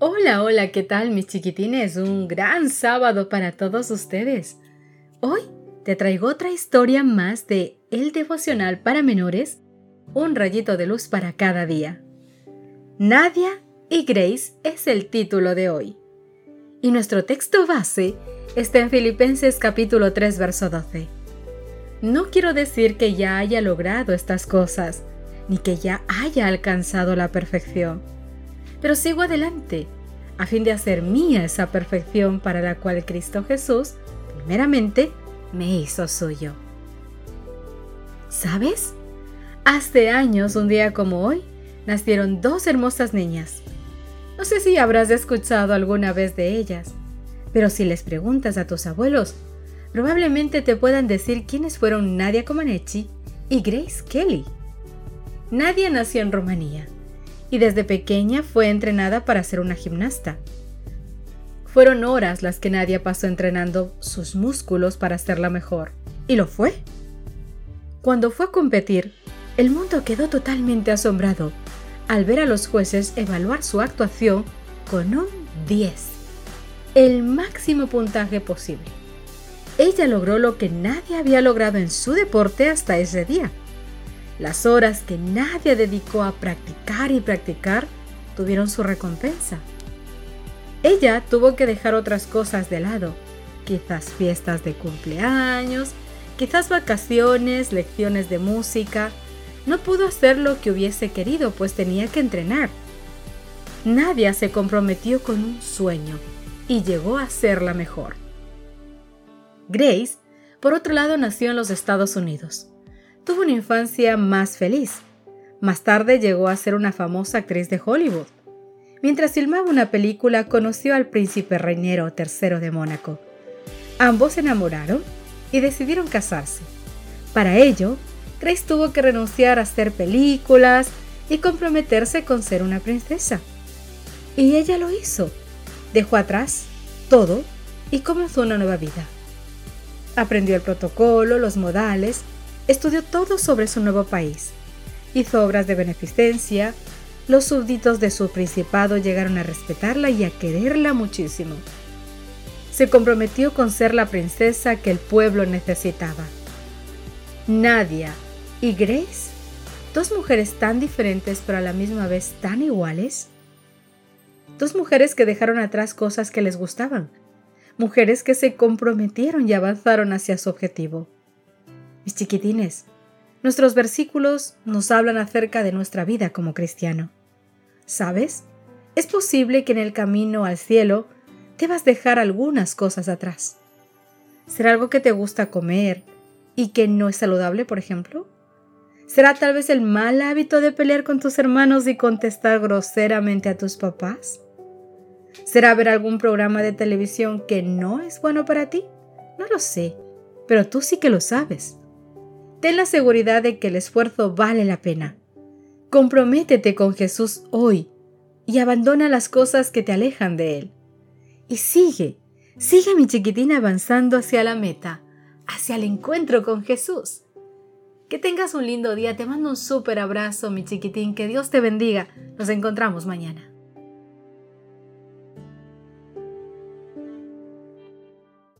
Hola, hola, ¿qué tal mis chiquitines? Un gran sábado para todos ustedes. Hoy te traigo otra historia más de El devocional para menores, un rayito de luz para cada día. Nadia y Grace es el título de hoy. Y nuestro texto base está en Filipenses capítulo 3, verso 12. No quiero decir que ya haya logrado estas cosas, ni que ya haya alcanzado la perfección pero sigo adelante, a fin de hacer mía esa perfección para la cual Cristo Jesús, primeramente, me hizo suyo. ¿Sabes? Hace años, un día como hoy, nacieron dos hermosas niñas. No sé si habrás escuchado alguna vez de ellas, pero si les preguntas a tus abuelos, probablemente te puedan decir quiénes fueron Nadia Comaneci y Grace Kelly. Nadia nació en Rumanía y desde pequeña fue entrenada para ser una gimnasta. Fueron horas las que Nadia pasó entrenando sus músculos para hacerla mejor. Y lo fue. Cuando fue a competir, el mundo quedó totalmente asombrado al ver a los jueces evaluar su actuación con un 10, el máximo puntaje posible. Ella logró lo que nadie había logrado en su deporte hasta ese día las horas que nadie dedicó a practicar y practicar tuvieron su recompensa. Ella tuvo que dejar otras cosas de lado, quizás fiestas de cumpleaños, quizás vacaciones, lecciones de música. No pudo hacer lo que hubiese querido, pues tenía que entrenar. Nadia se comprometió con un sueño y llegó a ser la mejor. Grace, por otro lado, nació en los Estados Unidos tuvo una infancia más feliz. Más tarde llegó a ser una famosa actriz de Hollywood. Mientras filmaba una película conoció al príncipe reinero tercero de Mónaco. Ambos se enamoraron y decidieron casarse. Para ello, Grace tuvo que renunciar a hacer películas y comprometerse con ser una princesa. Y ella lo hizo. Dejó atrás todo y comenzó una nueva vida. Aprendió el protocolo, los modales estudió todo sobre su nuevo país. Hizo obras de beneficencia. Los súbditos de su principado llegaron a respetarla y a quererla muchísimo. Se comprometió con ser la princesa que el pueblo necesitaba. Nadia y Grace, dos mujeres tan diferentes pero a la misma vez tan iguales. Dos mujeres que dejaron atrás cosas que les gustaban. Mujeres que se comprometieron y avanzaron hacia su objetivo. Mis chiquitines, nuestros versículos nos hablan acerca de nuestra vida como cristiano. ¿Sabes? Es posible que en el camino al cielo debas dejar algunas cosas atrás. ¿Será algo que te gusta comer y que no es saludable, por ejemplo? ¿Será tal vez el mal hábito de pelear con tus hermanos y contestar groseramente a tus papás? ¿Será ver algún programa de televisión que no es bueno para ti? No lo sé, pero tú sí que lo sabes. Ten la seguridad de que el esfuerzo vale la pena. Comprométete con Jesús hoy y abandona las cosas que te alejan de Él. Y sigue, sigue mi chiquitina avanzando hacia la meta, hacia el encuentro con Jesús. Que tengas un lindo día, te mando un súper abrazo mi chiquitín, que Dios te bendiga. Nos encontramos mañana.